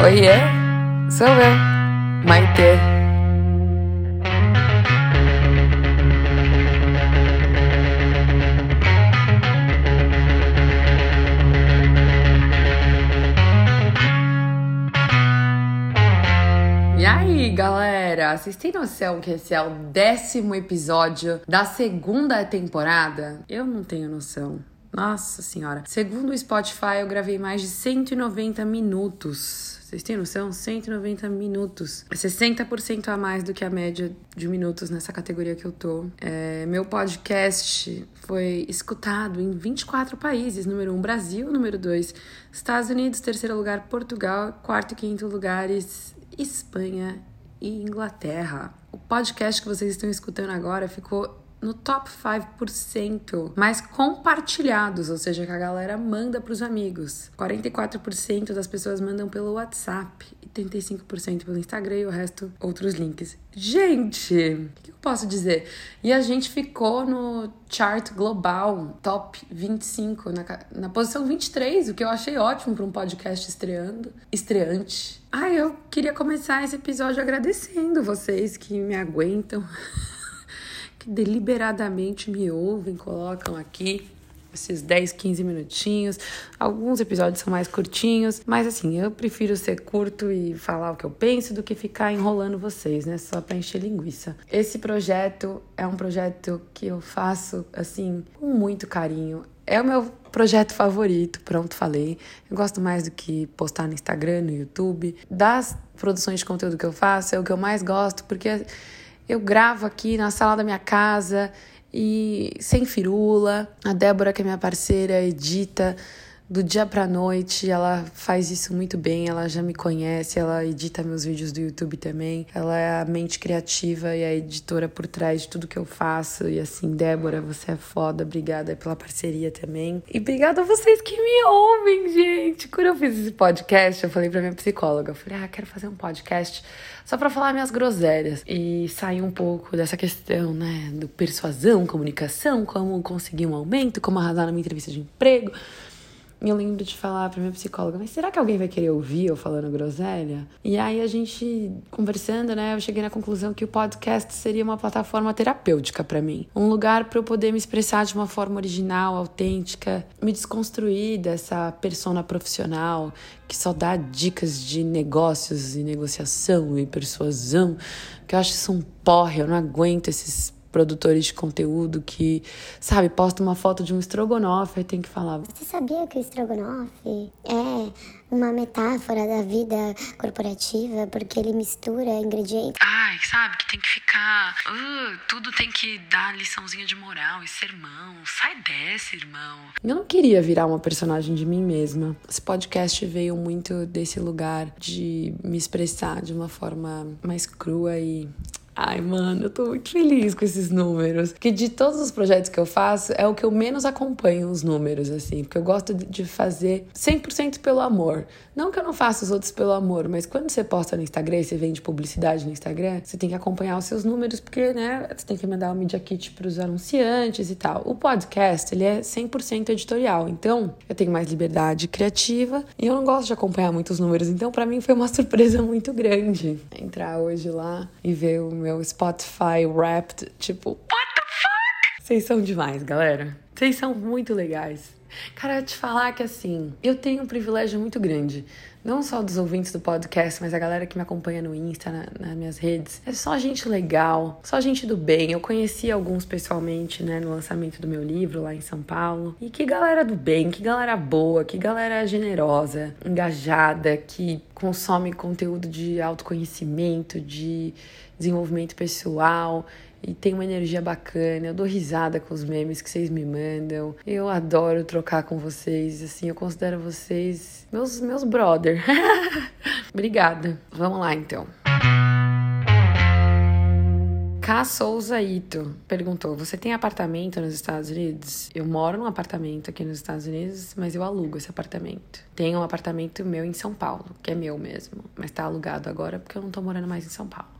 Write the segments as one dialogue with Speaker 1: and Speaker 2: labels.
Speaker 1: Oiê, sou eu, Maite. E aí, galera, vocês têm noção que esse é o décimo episódio da segunda temporada? Eu não tenho noção. Nossa senhora. Segundo o Spotify, eu gravei mais de 190 minutos. Vocês têm noção? 190 minutos. É 60% a mais do que a média de minutos nessa categoria que eu tô. É, meu podcast foi escutado em 24 países. Número 1, Brasil. Número 2, Estados Unidos. Terceiro lugar, Portugal. Quarto e quinto lugares, Espanha e Inglaterra. O podcast que vocês estão escutando agora ficou no top 5% mais compartilhados, ou seja, que a galera manda para os amigos. 44% das pessoas mandam pelo WhatsApp e 35% pelo Instagram e o resto outros links. Gente, o que eu posso dizer? E a gente ficou no chart global, top 25, na, na posição 23, o que eu achei ótimo para um podcast estreando, estreante. Ah, eu queria começar esse episódio agradecendo vocês que me aguentam. deliberadamente me ouvem, colocam aqui esses 10, 15 minutinhos. Alguns episódios são mais curtinhos, mas assim, eu prefiro ser curto e falar o que eu penso do que ficar enrolando vocês, né? Só pra encher linguiça. Esse projeto é um projeto que eu faço assim com muito carinho. É o meu projeto favorito, pronto, falei. Eu gosto mais do que postar no Instagram, no YouTube. Das produções de conteúdo que eu faço, é o que eu mais gosto, porque eu gravo aqui na sala da minha casa e sem firula. A Débora, que é minha parceira, edita do dia pra noite. Ela faz isso muito bem, ela já me conhece, ela edita meus vídeos do YouTube também. Ela é a mente criativa e a editora por trás de tudo que eu faço. E assim, Débora, você é foda. Obrigada pela parceria também. E obrigada a vocês que me ouvem, gente. Quando eu fiz esse podcast, eu falei pra minha psicóloga, eu falei: "Ah, quero fazer um podcast só para falar minhas groselhas e sair um pouco dessa questão, né, do persuasão, comunicação, como conseguir um aumento, como arrasar na minha entrevista de emprego. Eu lembro de falar pra minha psicóloga, mas será que alguém vai querer ouvir eu falando groselha? E aí a gente conversando, né, eu cheguei na conclusão que o podcast seria uma plataforma terapêutica para mim, um lugar para eu poder me expressar de uma forma original, autêntica, me desconstruir dessa persona profissional que só dá dicas de negócios e negociação e persuasão, que eu acho isso um porre, eu não aguento esses produtores de conteúdo que, sabe, posta uma foto de um estrogonofe e tem que falar.
Speaker 2: Você sabia que o estrogonofe é uma metáfora da vida corporativa porque ele mistura ingredientes?
Speaker 1: Ai, sabe, que tem que ficar. Uh, tudo tem que dar liçãozinha de moral e sermão. Sai dessa, irmão. Eu não queria virar uma personagem de mim mesma. Esse podcast veio muito desse lugar de me expressar de uma forma mais crua e Ai, mano, eu tô muito feliz com esses números. Que de todos os projetos que eu faço, é o que eu menos acompanho os números, assim. Porque eu gosto de fazer 100% pelo amor. Não que eu não faça os outros pelo amor, mas quando você posta no Instagram você vende publicidade no Instagram, você tem que acompanhar os seus números, porque, né, você tem que mandar o Media Kit pros anunciantes e tal. O podcast, ele é 100% editorial. Então, eu tenho mais liberdade criativa e eu não gosto de acompanhar muitos números. Então, para mim, foi uma surpresa muito grande entrar hoje lá e ver o meu meu Spotify Wrapped, tipo, what the fuck? Vocês são demais, galera. Vocês são muito legais. Cara, te falar que assim, eu tenho um privilégio muito grande. Não só dos ouvintes do podcast, mas a galera que me acompanha no Insta, na, nas minhas redes. É só gente legal, só gente do bem. Eu conheci alguns pessoalmente, né, no lançamento do meu livro lá em São Paulo. E que galera do bem, que galera boa, que galera generosa, engajada, que consome conteúdo de autoconhecimento, de desenvolvimento pessoal e tem uma energia bacana. Eu dou risada com os memes que vocês me mandam. Eu adoro trocar com vocês, assim, eu considero vocês meus meus brother. Obrigada. Vamos lá então. K. Souza Ito perguntou: Você tem apartamento nos Estados Unidos? Eu moro num apartamento aqui nos Estados Unidos, mas eu alugo esse apartamento. Tenho um apartamento meu em São Paulo, que é meu mesmo, mas tá alugado agora porque eu não tô morando mais em São Paulo.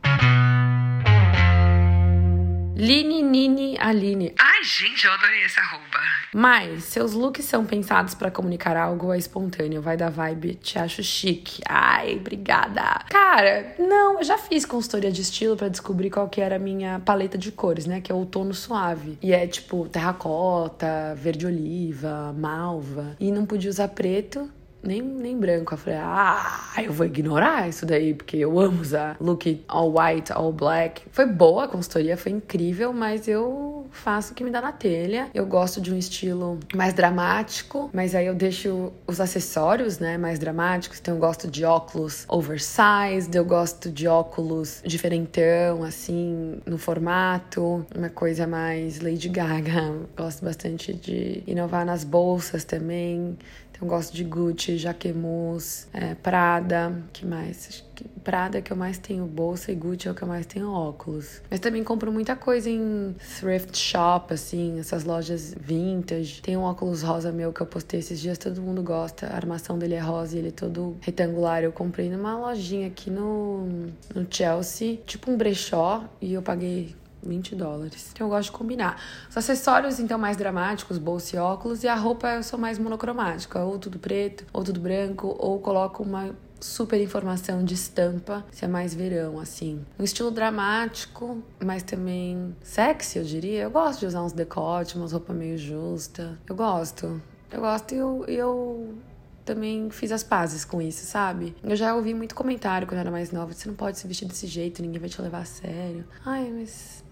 Speaker 1: Lininini Aline.
Speaker 3: Ai, gente, eu adorei essa roupa.
Speaker 1: Mas, seus looks são pensados para comunicar algo é espontâneo? Vai da vibe, te acho chique. Ai, obrigada. Cara, não, eu já fiz consultoria de estilo para descobrir qual que era a minha paleta de cores, né? Que é o outono suave. E é tipo terracota, verde oliva, malva. E não podia usar preto nem, nem branco. Eu falei, ah, eu vou ignorar isso daí, porque eu amo usar look all white, all black. Foi boa a consultoria, foi incrível, mas eu faço o que me dá na telha. Eu gosto de um estilo mais dramático, mas aí eu deixo os acessórios, né, mais dramáticos. Então eu gosto de óculos oversized, eu gosto de óculos diferentão, assim, no formato, uma coisa mais Lady Gaga. Gosto bastante de inovar nas bolsas também. Eu gosto de Gucci, Jacquemus, é, Prada, que mais? Prada é que eu mais tenho bolsa e Gucci é o que eu mais tenho óculos. Mas também compro muita coisa em thrift shop, assim, essas lojas vintage. Tem um óculos rosa meu que eu postei esses dias, todo mundo gosta. A armação dele é rosa e ele é todo retangular. Eu comprei numa lojinha aqui no, no Chelsea, tipo um brechó, e eu paguei 20 dólares. Então eu gosto de combinar. Os acessórios, então, mais dramáticos, bolsa e óculos. E a roupa eu sou mais monocromática. Ou tudo preto, ou tudo branco, ou coloco uma super informação de estampa, se é mais verão, assim. Um estilo dramático, mas também sexy, eu diria. Eu gosto de usar uns decotes, umas roupas meio justa. Eu gosto. Eu gosto e eu, eu também fiz as pazes com isso, sabe? Eu já ouvi muito comentário quando eu era mais nova: você não pode se vestir desse jeito, ninguém vai te levar a sério. Ai, mas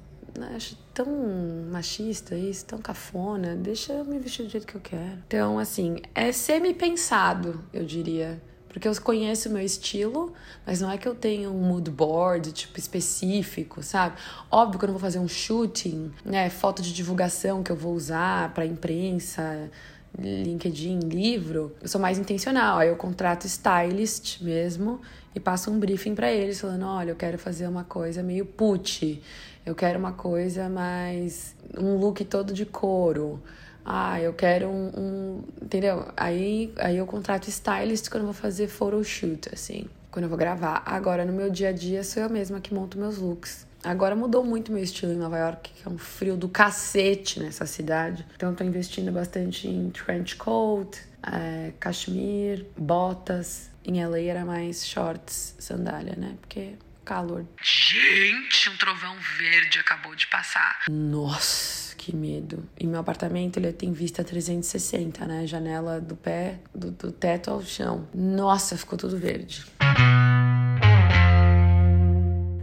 Speaker 1: acho tão machista isso, tão cafona. Deixa eu me vestir do jeito que eu quero. Então, assim, é semi-pensado, eu diria. Porque eu conheço o meu estilo, mas não é que eu tenho um mood board, tipo, específico, sabe? Óbvio que eu não vou fazer um shooting, né? Foto de divulgação que eu vou usar pra imprensa, LinkedIn, livro. Eu sou mais intencional. Aí eu contrato stylist mesmo e passo um briefing para eles, falando: olha, eu quero fazer uma coisa meio put eu quero uma coisa mais. um look todo de couro. Ah, eu quero um. um entendeu? Aí, aí eu contrato stylist quando eu vou fazer photoshoot, assim. Quando eu vou gravar. Agora, no meu dia a dia, sou eu mesma que monto meus looks. Agora mudou muito meu estilo em Nova York, que é um frio do cacete nessa cidade. Então, tô investindo bastante em trench coat, é, cashmere, botas. Em LA era mais shorts, sandália, né? Porque calor.
Speaker 3: Gente, um trovão verde acabou de passar.
Speaker 1: Nossa, que medo. E meu apartamento, ele tem vista 360, né? Janela do pé, do, do teto ao chão. Nossa, ficou tudo verde.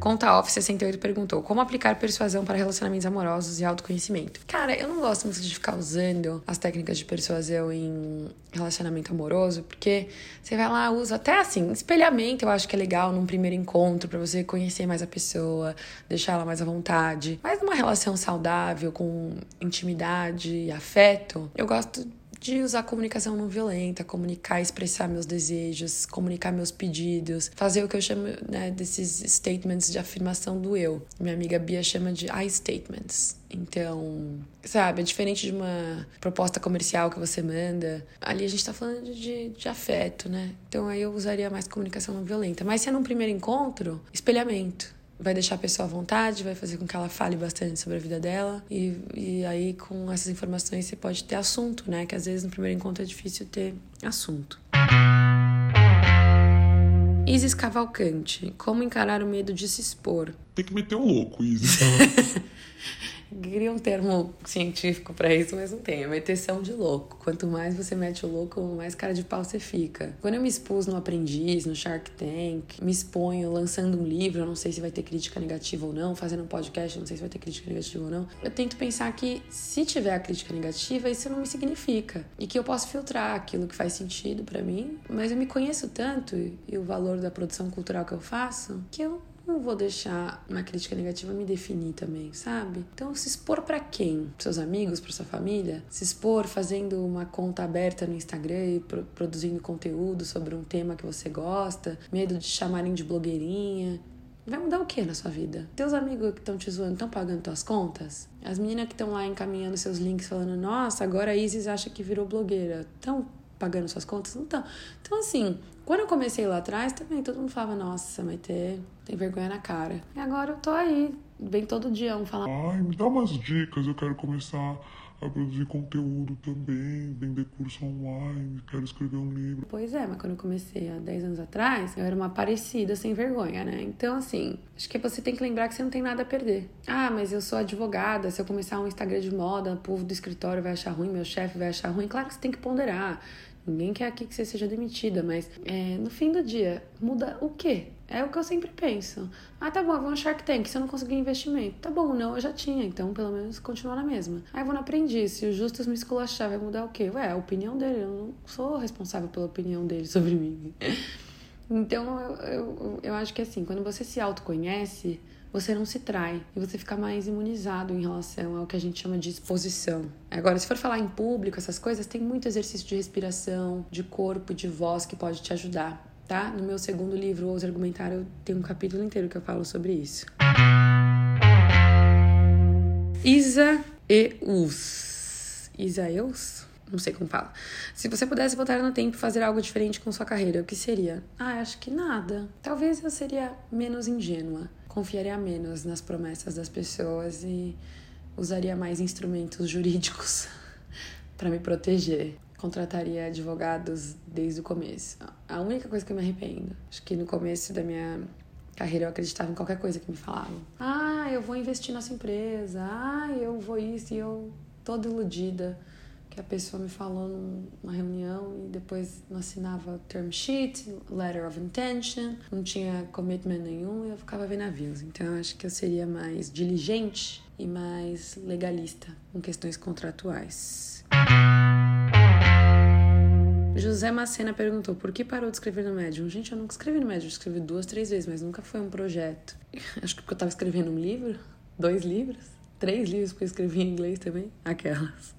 Speaker 1: Conta Off 68 perguntou: Como aplicar persuasão para relacionamentos amorosos e autoconhecimento? Cara, eu não gosto muito de ficar usando as técnicas de persuasão em relacionamento amoroso, porque você vai lá, usa até assim, espelhamento eu acho que é legal num primeiro encontro para você conhecer mais a pessoa, deixar ela mais à vontade. Mas numa relação saudável, com intimidade e afeto, eu gosto de usar comunicação não violenta, comunicar, expressar meus desejos, comunicar meus pedidos, fazer o que eu chamo né, desses statements de afirmação do eu. Minha amiga Bia chama de I statements. Então, sabe, é diferente de uma proposta comercial que você manda. Ali a gente tá falando de, de afeto, né? Então aí eu usaria mais comunicação não violenta. Mas se é num primeiro encontro, espelhamento vai deixar a pessoa à vontade, vai fazer com que ela fale bastante sobre a vida dela. E, e aí, com essas informações, você pode ter assunto, né? Que às vezes no primeiro encontro é difícil ter assunto. Isis Cavalcante, como encarar o medo de se expor?
Speaker 4: Tem que meter o louco, Isis.
Speaker 1: Queria um termo científico para isso, mas não tem. É meteção de louco. Quanto mais você mete o louco, mais cara de pau você fica. Quando eu me expus no Aprendiz, no Shark Tank, me exponho lançando um livro, eu não sei se vai ter crítica negativa ou não, fazendo um podcast, eu não sei se vai ter crítica negativa ou não. Eu tento pensar que se tiver a crítica negativa, isso não me significa. E que eu posso filtrar aquilo que faz sentido para mim, mas eu me conheço tanto e o valor da produção cultural que eu faço, que eu não vou deixar uma crítica negativa me definir também, sabe? Então, se expor para quem? Para seus amigos, para sua família? Se expor fazendo uma conta aberta no Instagram e pro produzindo conteúdo sobre um tema que você gosta? Medo de chamarem de blogueirinha? Vai mudar o que na sua vida? Teus amigos que estão te zoando estão pagando tuas contas? As meninas que estão lá encaminhando seus links falando, nossa, agora a Isis acha que virou blogueira. Estão pagando suas contas? Não estão. Então, assim, quando eu comecei lá atrás, também todo mundo falava, nossa, mas ter, tem vergonha na cara. E agora eu tô aí, vem todo dia um falar.
Speaker 4: Ai, me dá umas dicas, eu quero começar a produzir conteúdo também, vender curso online, quero escrever um livro.
Speaker 1: Pois é, mas quando eu comecei há 10 anos atrás, eu era uma parecida sem vergonha, né? Então, assim, acho que você tem que lembrar que você não tem nada a perder. Ah, mas eu sou advogada, se eu começar um Instagram de moda, o povo do escritório vai achar ruim, meu chefe vai achar ruim. Claro que você tem que ponderar. Ninguém quer aqui que você seja demitida, mas é, no fim do dia, muda o quê? É o que eu sempre penso. Ah, tá bom, eu vou no Shark Tank, se eu não conseguir investimento. Tá bom, não, eu já tinha, então pelo menos continua na mesma. Aí eu vou no aprendiz, se o Justus me esculachar, vai mudar o quê? Ué, a opinião dele, eu não sou responsável pela opinião dele sobre mim. Então eu, eu, eu acho que assim, quando você se autoconhece, você não se trai e você fica mais imunizado em relação ao que a gente chama de exposição. Agora, se for falar em público, essas coisas, tem muito exercício de respiração, de corpo, de voz que pode te ajudar, tá? No meu segundo livro, Ouse Argumentar, eu tenho um capítulo inteiro que eu falo sobre isso. Isa e Us. Isaeus? Não sei como fala. Se você pudesse voltar no tempo e fazer algo diferente com sua carreira, o que seria? Ah, acho que nada. Talvez eu seria menos ingênua confiaria menos nas promessas das pessoas e usaria mais instrumentos jurídicos para me proteger. Contrataria advogados desde o começo. A única coisa que eu me arrependo, acho que no começo da minha carreira eu acreditava em qualquer coisa que me falavam. Ah, eu vou investir nessa empresa. Ah, eu vou isso e eu toda iludida que a pessoa me falou numa reunião e depois não assinava term sheet, letter of intention, não tinha commitment nenhum e eu ficava vendo navios. Então eu acho que eu seria mais diligente e mais legalista com questões contratuais. José Macena perguntou por que parou de escrever no Medium. Gente, eu nunca escrevi no Medium, eu escrevi duas, três vezes, mas nunca foi um projeto. Acho que porque eu estava escrevendo um livro, dois livros, três livros, porque eu escrevi em inglês também, aquelas.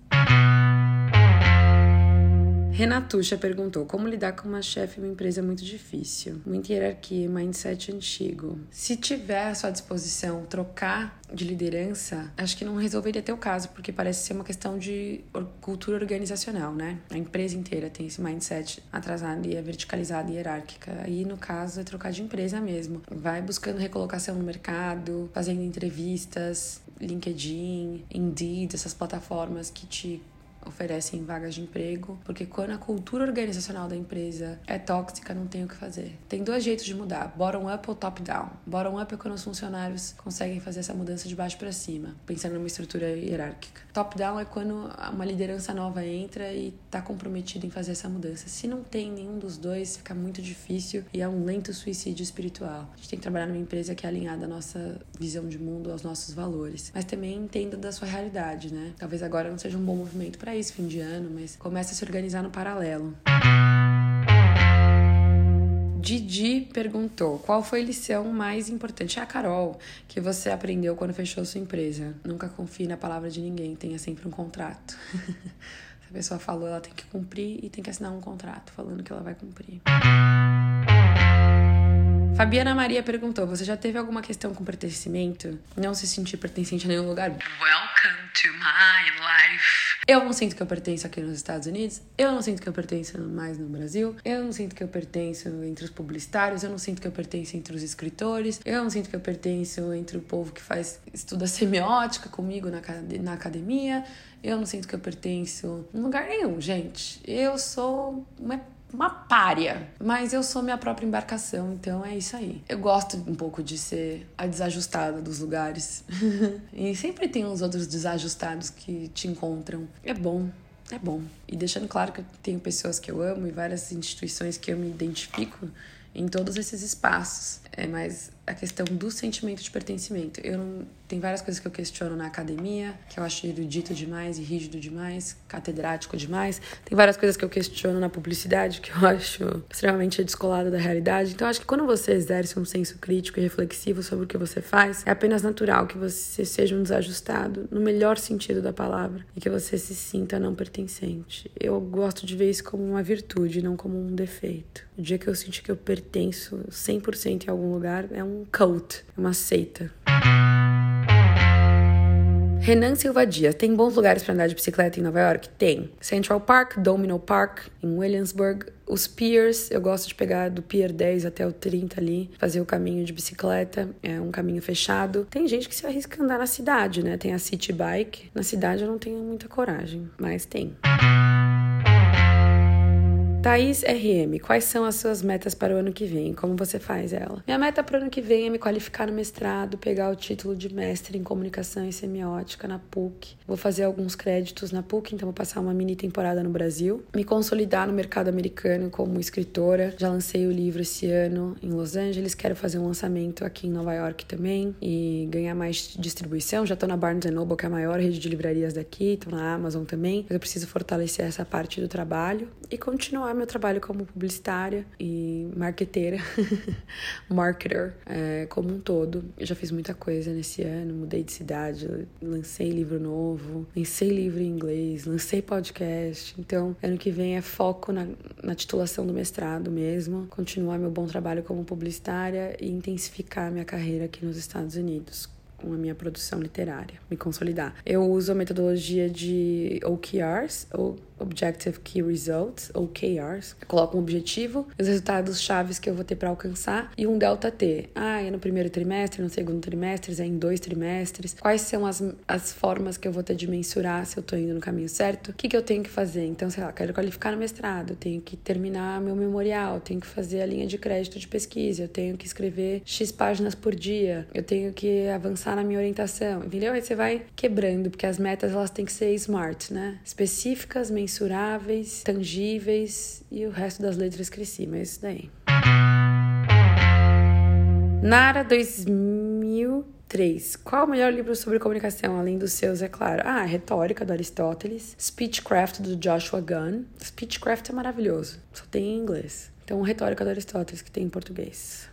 Speaker 1: Renatucha perguntou como lidar com uma chefe em uma empresa muito difícil, muita hierarquia, mindset antigo. Se tiver à sua disposição trocar de liderança, acho que não resolveria ter o caso, porque parece ser uma questão de cultura organizacional, né? A empresa inteira tem esse mindset atrasado e é verticalizada e hierárquica. Aí, no caso, é trocar de empresa mesmo. Vai buscando recolocação no mercado, fazendo entrevistas, LinkedIn, Indeed, essas plataformas que te oferecem vagas de emprego, porque quando a cultura organizacional da empresa é tóxica, não tem o que fazer. Tem dois jeitos de mudar: bottom up ou top down. Bottom up é quando os funcionários conseguem fazer essa mudança de baixo para cima, pensando numa estrutura hierárquica. Top down é quando uma liderança nova entra e está comprometida em fazer essa mudança. Se não tem nenhum dos dois, fica muito difícil e é um lento suicídio espiritual. A gente tem que trabalhar numa empresa que é alinhada à nossa visão de mundo, aos nossos valores, mas também entenda da sua realidade, né? Talvez agora não seja um bom movimento para isso, fim de ano, mas comece a se organizar no paralelo. Didi perguntou: qual foi a lição mais importante? É a Carol, que você aprendeu quando fechou sua empresa. Nunca confie na palavra de ninguém, tenha sempre um contrato. Se a pessoa falou, ela tem que cumprir e tem que assinar um contrato falando que ela vai cumprir. Fabiana Maria perguntou: Você já teve alguma questão com pertencimento? Não se sentir pertencente a nenhum lugar?
Speaker 3: Welcome to my life.
Speaker 1: Eu não sinto que eu pertenço aqui nos Estados Unidos, eu não sinto que eu pertenço mais no Brasil, eu não sinto que eu pertenço entre os publicitários, eu não sinto que eu pertenço entre os escritores, eu não sinto que eu pertenço entre o povo que faz estuda semiótica comigo na, na academia, eu não sinto que eu pertenço em lugar nenhum, gente. Eu sou uma uma párea, mas eu sou minha própria embarcação, então é isso aí. Eu gosto um pouco de ser a desajustada dos lugares. e sempre tem uns outros desajustados que te encontram. É bom. É bom. E deixando claro que eu tenho pessoas que eu amo e várias instituições que eu me identifico em todos esses espaços. É mais a questão do sentimento de pertencimento. Eu não, tem várias coisas que eu questiono na academia, que eu acho erudito demais e rígido demais, catedrático demais. Tem várias coisas que eu questiono na publicidade, que eu acho extremamente descolada da realidade. Então, acho que quando você exerce um senso crítico e reflexivo sobre o que você faz, é apenas natural que você seja um desajustado, no melhor sentido da palavra, e que você se sinta não pertencente. Eu gosto de ver isso como uma virtude, não como um defeito. O dia que eu senti que eu pertenço 100% em algum lugar, é um cult, é uma seita. Renan Silva Dias, tem bons lugares para andar de bicicleta em Nova York? Tem. Central Park, Domino Park, em Williamsburg. Os piers, eu gosto de pegar do pier 10 até o 30 ali, fazer o caminho de bicicleta, é um caminho fechado. Tem gente que se arrisca a andar na cidade, né? Tem a city bike. Na cidade eu não tenho muita coragem, mas tem. Thaís RM, quais são as suas metas para o ano que vem? Como você faz ela? Minha meta para o ano que vem é me qualificar no mestrado, pegar o título de mestre em comunicação e semiótica na PUC. Vou fazer alguns créditos na PUC, então vou passar uma mini temporada no Brasil. Me consolidar no mercado americano como escritora. Já lancei o livro esse ano em Los Angeles, quero fazer um lançamento aqui em Nova York também e ganhar mais distribuição. Já estou na Barnes Noble, que é a maior rede de livrarias daqui, estou na Amazon também, mas eu preciso fortalecer essa parte do trabalho e continuar meu trabalho como publicitária e marqueteira, marketer, é, como um todo. Eu já fiz muita coisa nesse ano, mudei de cidade, lancei livro novo, lancei livro em inglês, lancei podcast. Então, ano que vem é foco na, na titulação do mestrado mesmo, continuar meu bom trabalho como publicitária e intensificar minha carreira aqui nos Estados Unidos com a minha produção literária, me consolidar. Eu uso a metodologia de OKRs, ou Objective Key Results, ou KRs. Eu coloco um objetivo, os resultados chaves que eu vou ter para alcançar e um delta T. Ah, é no primeiro trimestre, no segundo trimestre, é em dois trimestres. Quais são as, as formas que eu vou ter de mensurar se eu tô indo no caminho certo? O que, que eu tenho que fazer? Então, sei lá, quero qualificar no mestrado, tenho que terminar meu memorial, tenho que fazer a linha de crédito de pesquisa, eu tenho que escrever X páginas por dia, eu tenho que avançar na minha orientação, entendeu? Aí você vai quebrando, porque as metas elas têm que ser smart, né? Específicas, mensuráveis, tangíveis e o resto das letras cresci, mas isso daí. Nara 2003. Qual o melhor livro sobre comunicação, além dos seus, é claro? Ah, Retórica, do Aristóteles. Speechcraft, do Joshua Gunn. Speechcraft é maravilhoso, só tem em inglês. Então, Retórica do Aristóteles, que tem em português.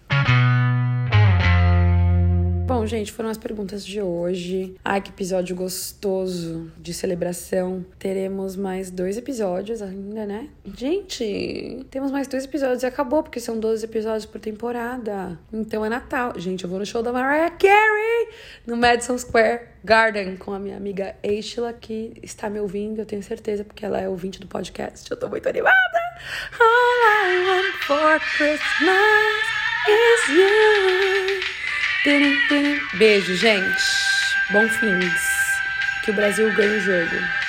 Speaker 1: Bom, gente, foram as perguntas de hoje. Ai, que episódio gostoso de celebração. Teremos mais dois episódios ainda, né? Gente, temos mais dois episódios e acabou, porque são 12 episódios por temporada. Então é Natal. Gente, eu vou no show da Mariah Carey no Madison Square Garden com a minha amiga Eishla, que está me ouvindo, eu tenho certeza, porque ela é ouvinte do podcast. Eu tô muito animada. All I want for Christmas is you. Beijo, gente. Bom fim. Que o Brasil ganhe o jogo.